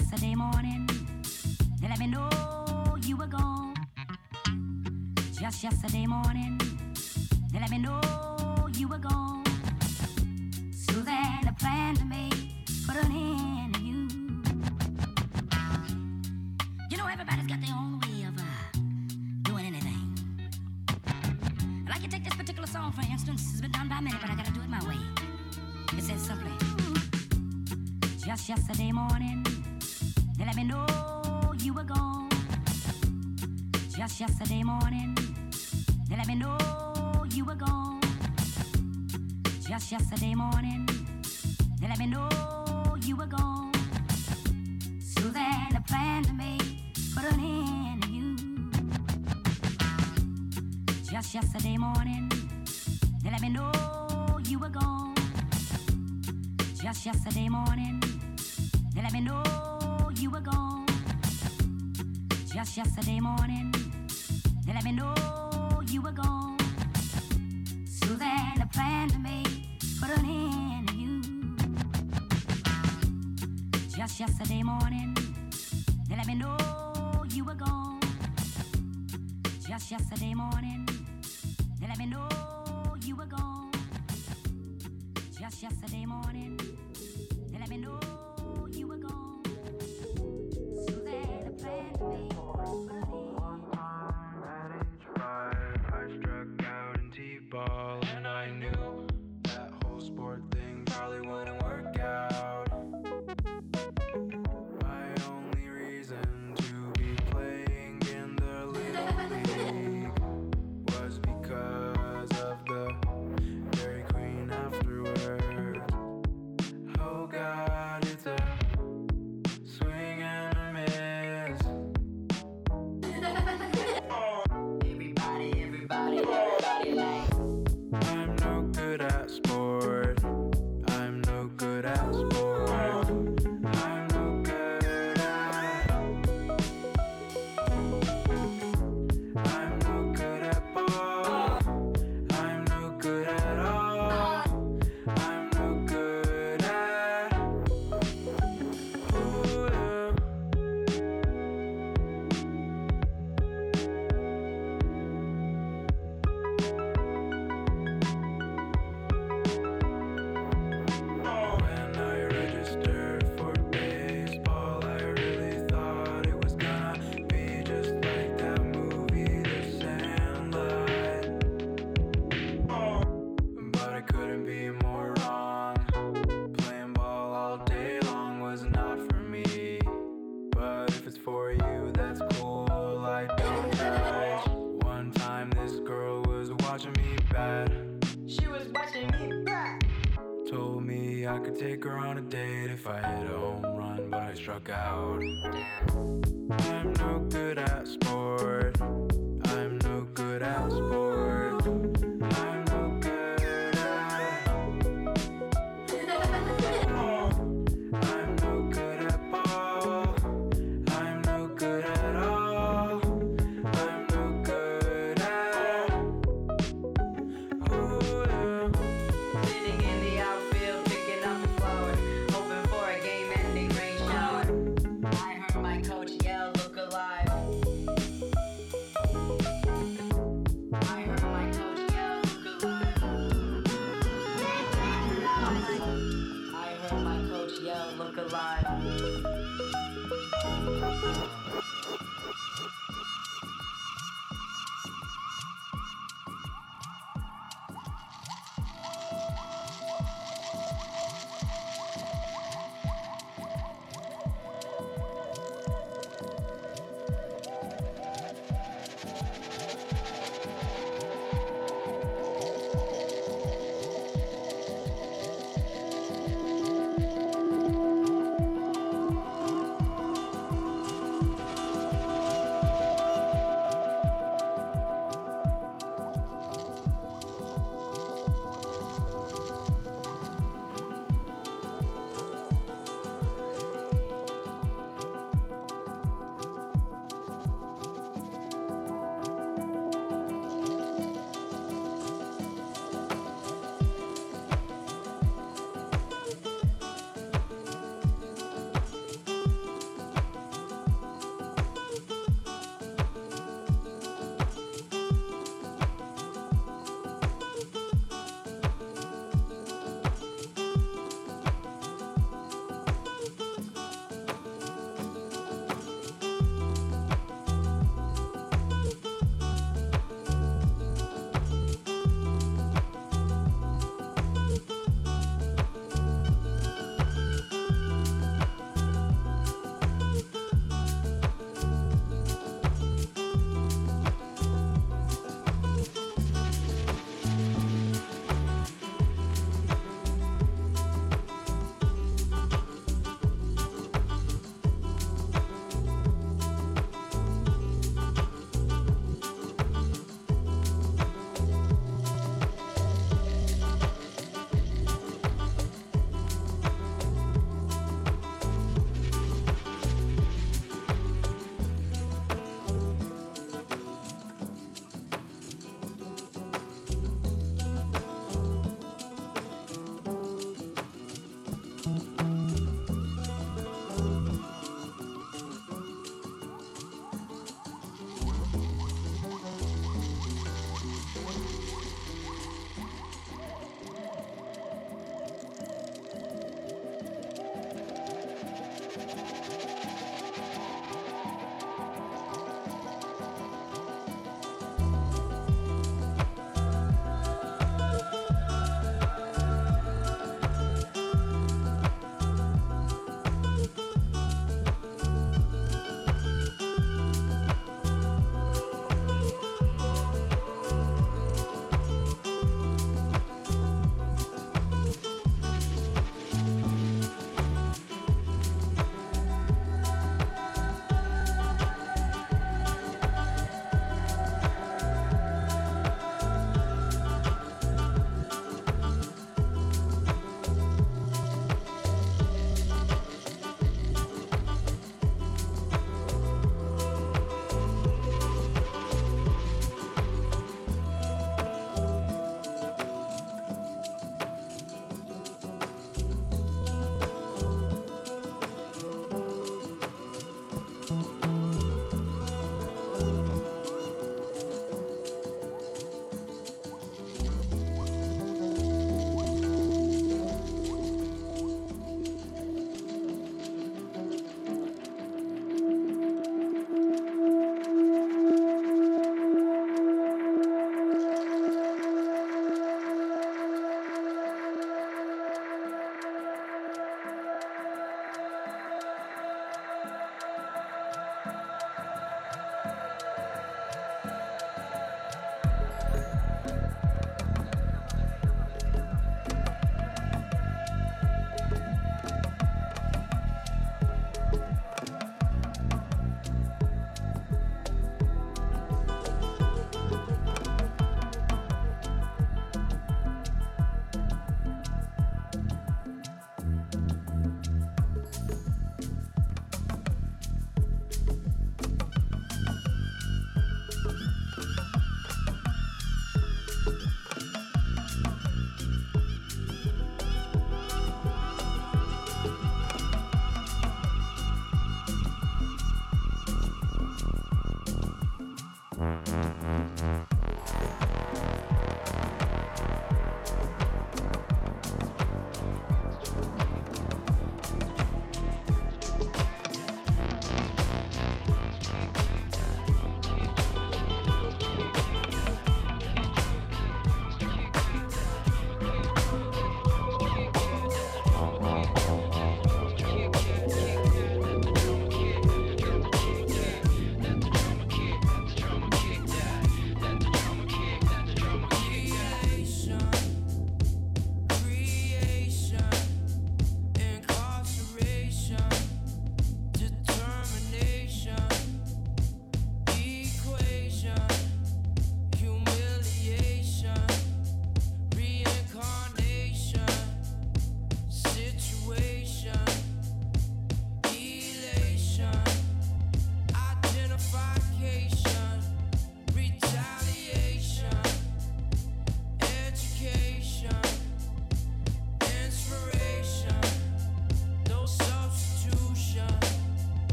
yesterday morning. morning, they let me know you were gone. Just yesterday morning, they let me know you were gone. So then a plan to make, put an end to you. Just yesterday morning, they let me know you were gone. Just yesterday morning, they let me know you were gone. Just yesterday morning. menor.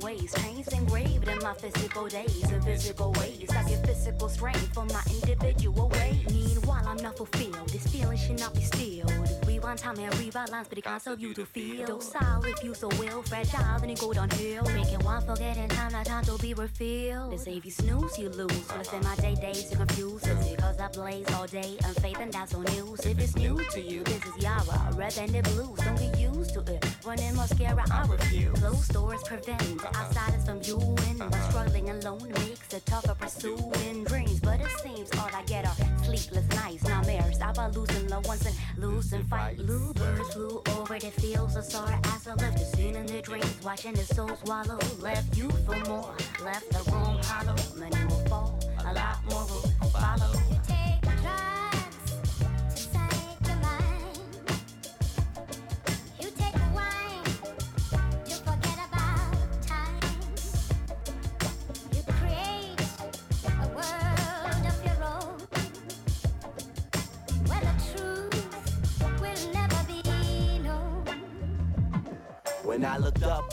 My ways. Chains engraved in my physical days and physical ways. I get physical strength from my time and rewrite lines, but it can't serve you to feel. Docile if you so will, fragile, then you go downhill. Making one forget forgetting time, not time to be refilled. They say if you snooze, you lose. So I spend my day days to confuse. It's because I blaze all day, unfaith and that's on news. If it's new to you, this is Yara, red banded blues. Don't get used to it. Running mascara, I refuse. Closed doors prevent outsiders from viewing. But struggling alone makes it tougher pursuing dreams. But it seems all I get are sleepless nights, nightmares. I about losing loved ones and losing fight. Blue birds flew over the fields of sorrow as I left the scene in the dreams. Watching the soul swallow. Left you for more. Left the room hollow. Many will fall. A lot more will follow.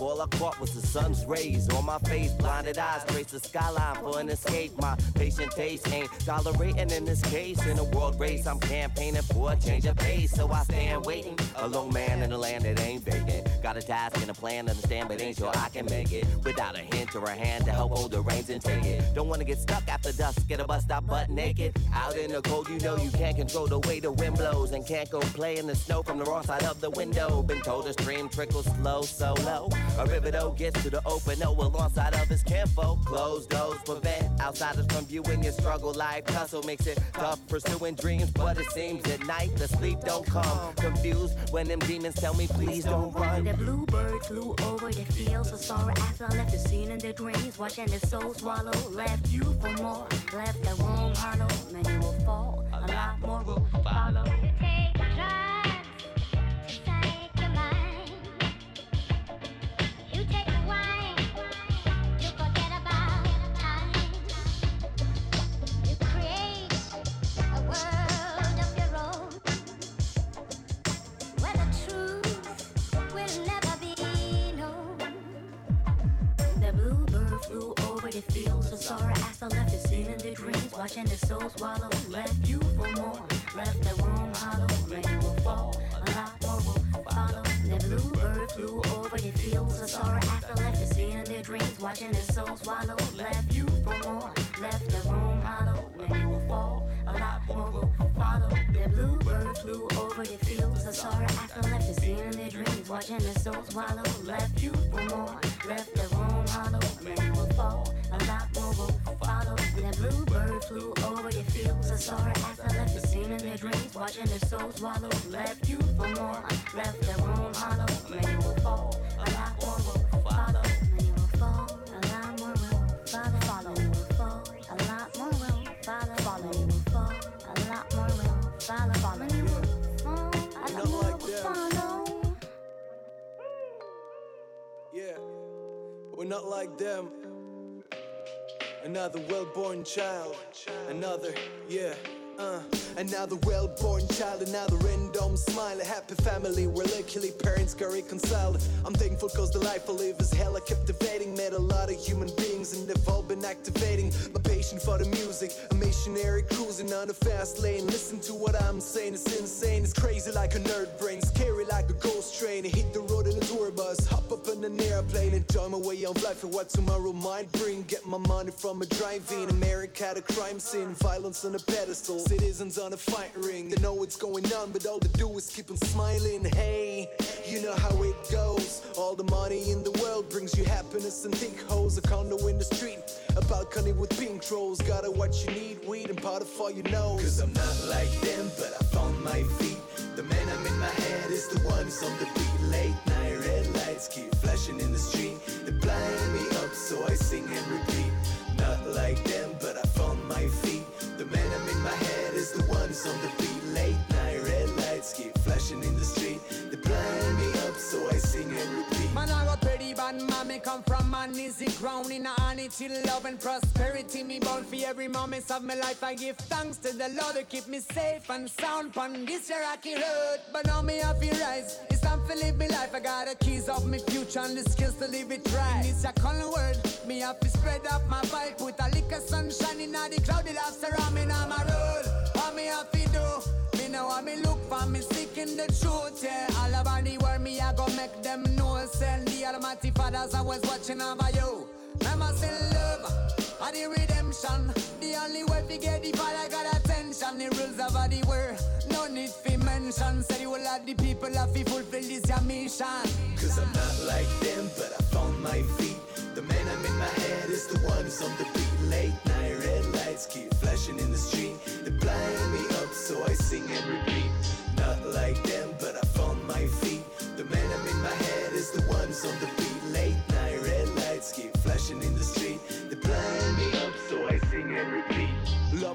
All I caught was the sun's rays on my face. Blinded eyes trace the skyline for an escape. My patient taste ain't tolerating in this case. In a world race, I'm campaigning for a change of pace. So I stand waiting. A lone man in a land that ain't vacant. Got a task and a plan, understand, but ain't sure I can make it. Without a hint or a hand to help hold the reins and take it. Don't wanna get stuck after dusk, get a bus stop butt naked. Out in the cold, you know you can't control the way the wind blows. And can't go play in the snow from the wrong side of the window. Been told the stream trickles slow, so low. A river though gets to the open, oh, alongside of his kinfolk. Closed doors prevent outsiders from viewing your struggle. Life tussle makes it tough pursuing dreams, but it seems at night the sleep don't come. Confused when them demons tell me, please don't run. The bluebird flew over the fields of sorrow after I left the scene in the dreams. Watching the soul swallow. Left you for more. Left the room hollow. Many will fall. A lot more will follow. You take drugs fields of sorrow as I left the scene in the dreams. Watching the soul swallow. Left you for more. Left the room hollow. Many will fall. A lot more will follow. The bluebird flew over the fields of sorrow I left the scene in the dreams. Watching the soul swallow. Left you for more. Left the room hollow. Many will fall. A lot more will follow. The bluebird flew over the fields of sorrow I left the scene in the dreams. Watching the soul swallow. Left you for more. Left the room Many will fall. A lot more will follow. The bluebird flew over the fields of sorrow as I left the scene in the dreams. Watching the soul swallow. Left you for more. Left the room hollow. Many will fall. A lot more not like them. Another well-born child, another, yeah. Uh, another well-born child, another random smile. A happy family where luckily parents got reconciled. I'm thankful cause the life I live is hella captivating. Met a lot of human beings and they've all been activating. My passion for the music, a missionary cruising on the fast lane. Listen to what I'm saying, it's insane. It's crazy like a nerd brain, scary like a ghost train. Hit the road in a tour bus, hop up in an airplane, enjoy my way of life and what tomorrow might bring. Get my money from a drive-in, America the crime scene, violence on a pedestal, citizens on a fight ring. They know what's going on, but all they do is keep on smiling. Hey, you know how it goes. All the money in the world brings you happiness and thick hoes. A condo in the street, a balcony with pink trolls. Gotta what you need, weed and powder for your nose. Cause I'm not like them, but I found my feet. The man I'm in my head is the one who's on the beat. Late night red lights keep flashing in the street. They blind me up, so I sing and repeat. On the beat. Late night red lights keep flashing in the street. They blind me up, so I sing and repeat. Man, I got pretty bad mommy come from is it ground in a honesty, love and prosperity. Me born for every moment of my life. I give thanks to the Lord to keep me safe and sound on this rocky road. But now me have to rise. It's time to live my life. I got the keys of my future and the skills to live it right. It's a calling word. Me have to spread up my vibe. Put a lick of sunshine in all the cloudy that surround me on my know what me look for. Me seeking the truth. Yeah, all about the world. Me I go make them know. Send the Almighty Fathers. I was watching over you. Remember still love. Are the redemption. The only way to get the father got attention. The rules of the world. No need for mention. Say you will have the people have to fulfill this your mission. Cause I'm not like them, but I found my feet. The man I'm in my head is the one who's on the beat. Late night red lights keep flashing in the street. They blind me up, so I sing and repeat. Not like them, but I found my feet. The man I'm in my head is the one who's on the beat. Late night red lights keep flashing in the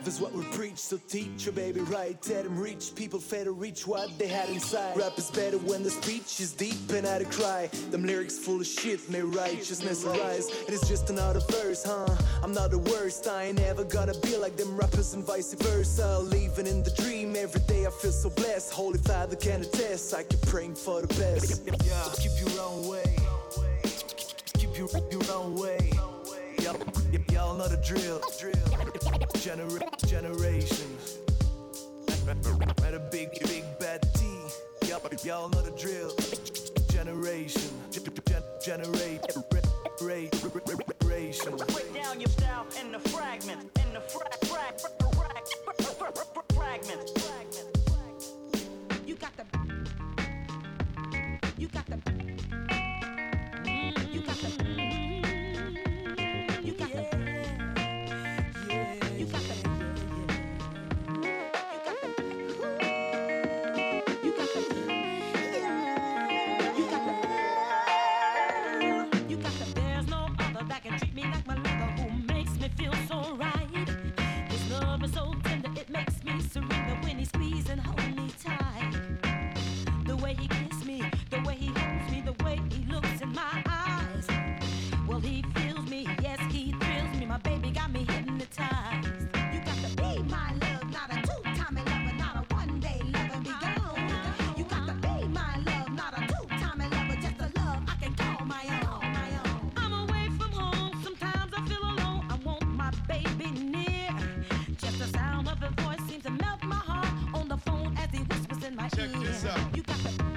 is what we preach, so teach your baby right. Let them reach, people fail to reach what they had inside. Rap is better when the speech is deep and I to cry. Them lyrics full of shit, may righteousness arise. It's just another verse, huh? I'm not the worst, I ain't ever gonna be like them rappers and vice versa. Living in the dream, every day I feel so blessed. Holy Father can attest, I keep praying for the best. Yeah, keep your own way. Keep your, your own way. Y'all, y'all know the drill. drill. Genera- generations. At a big, big bad T. Y'all, y'all know the drill. Generation. Gen- gen- generate. Generation. Break down your style in the fragments, in the frag, frag, frag, frag, frag, fragments. You my Check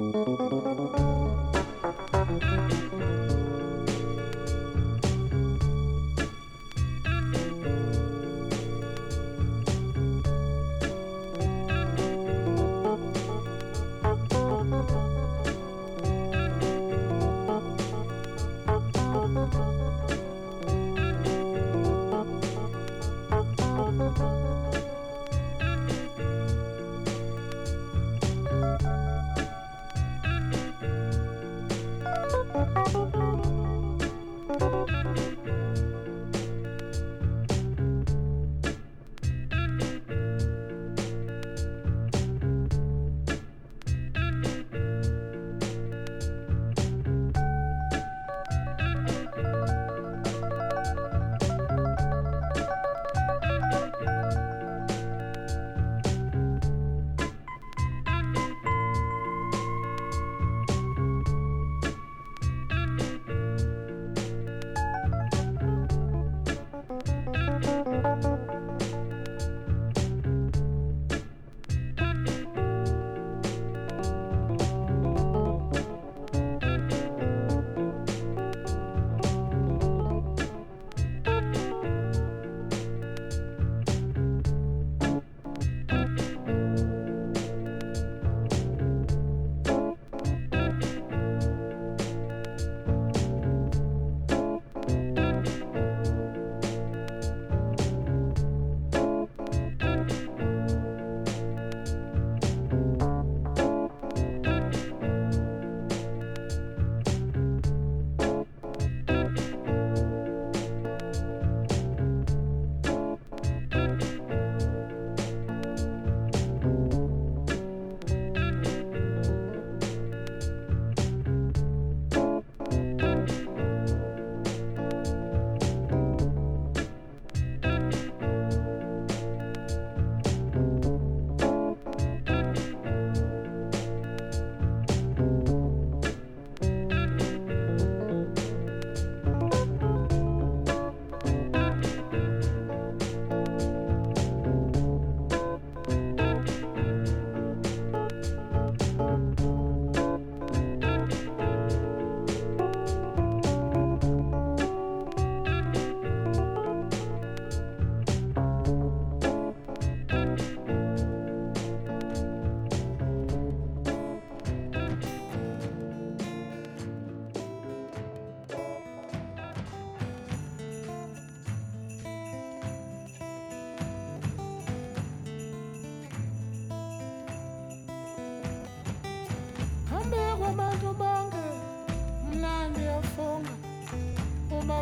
Música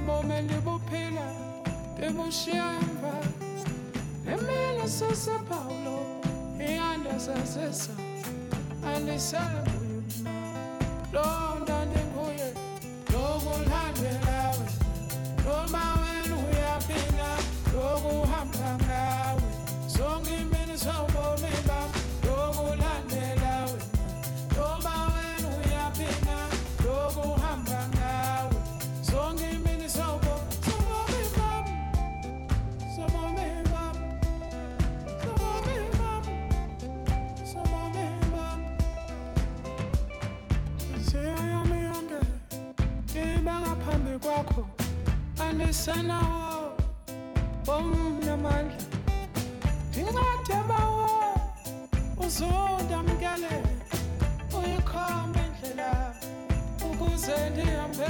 bobomi le bophela le boshiamva emele sasepawulo eyanda sasesa alisabuyo lo ngiphikisana bomnamandla incwadi abawo uzondamkele uyikhombe indlela ukuze ndihambe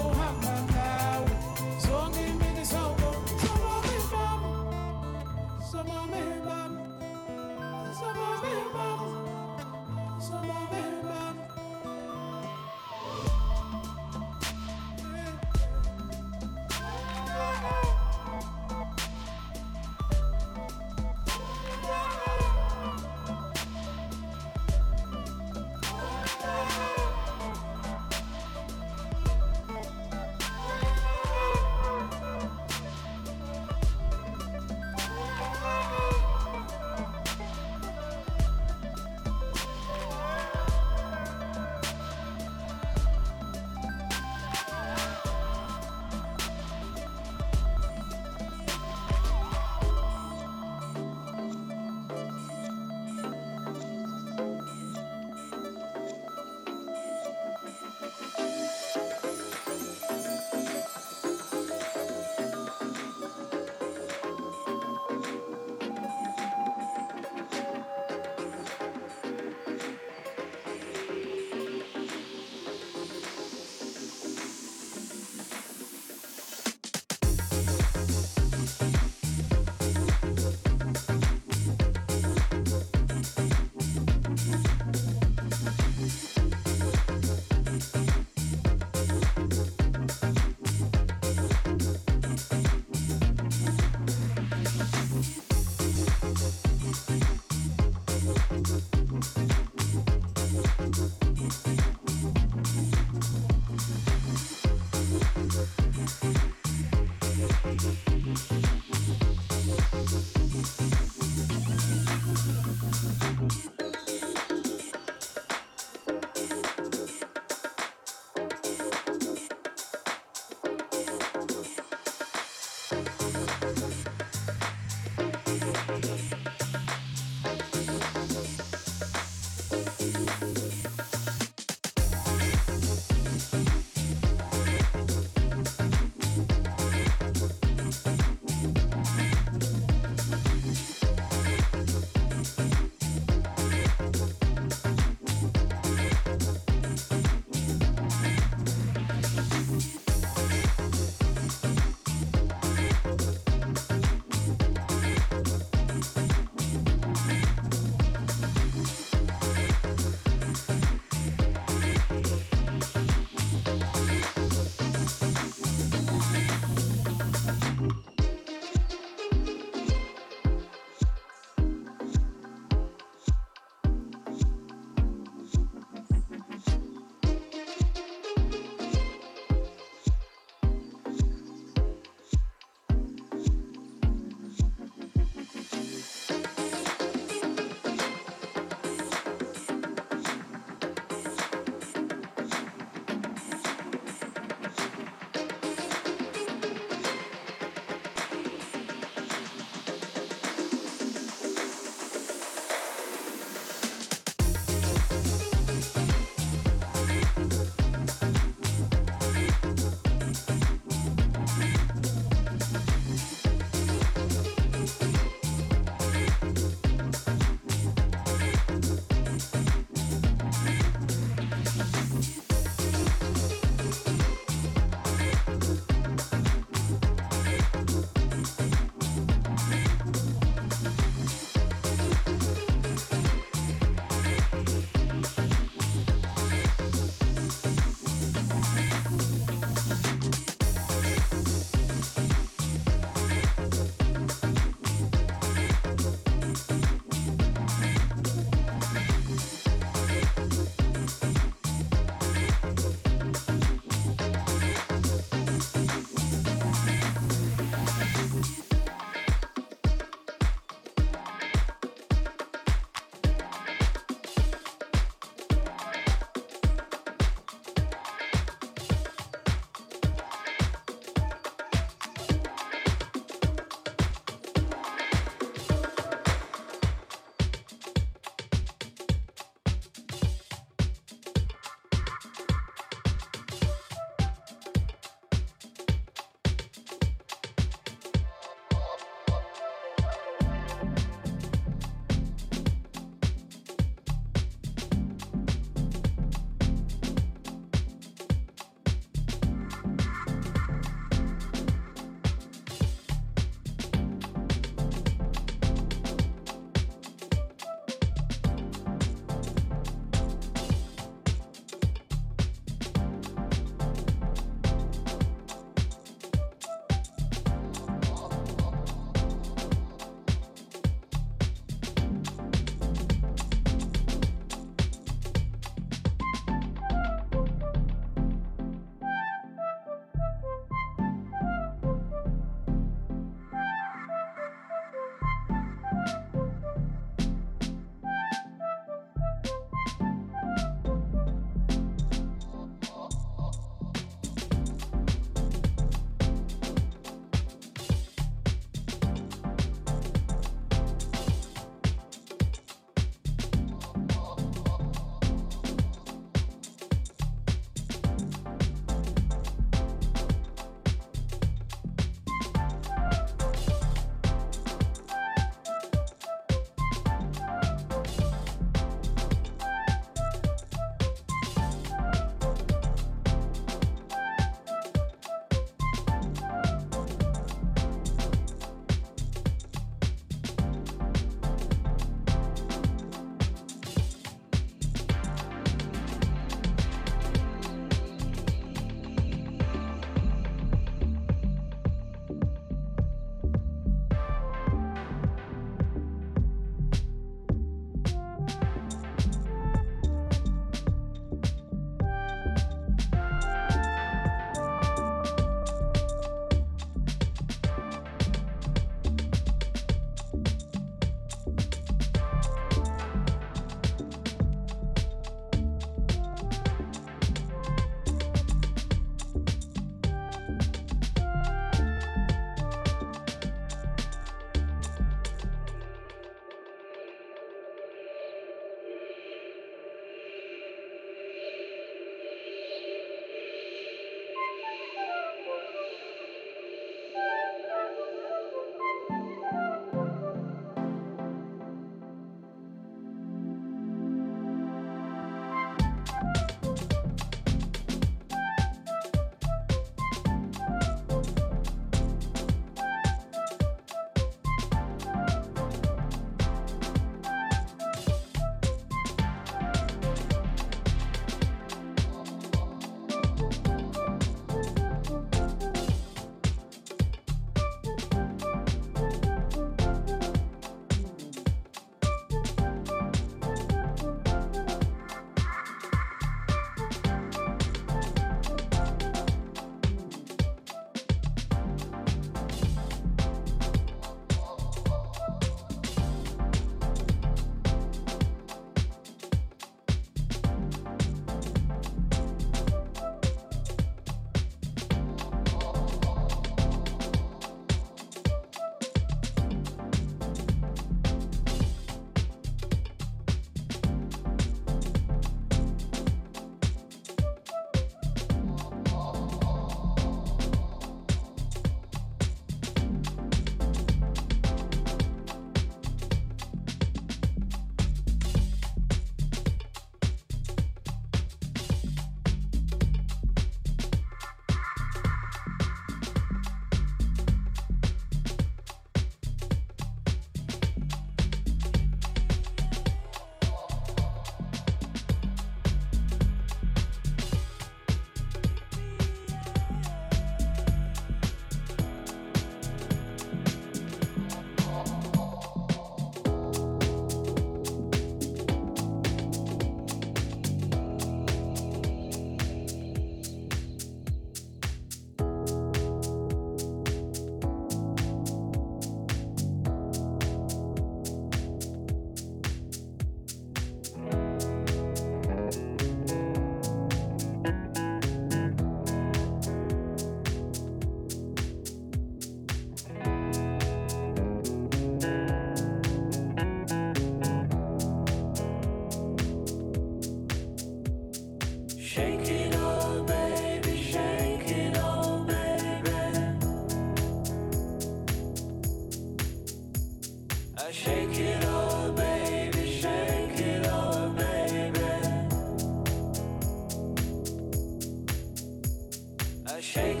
shake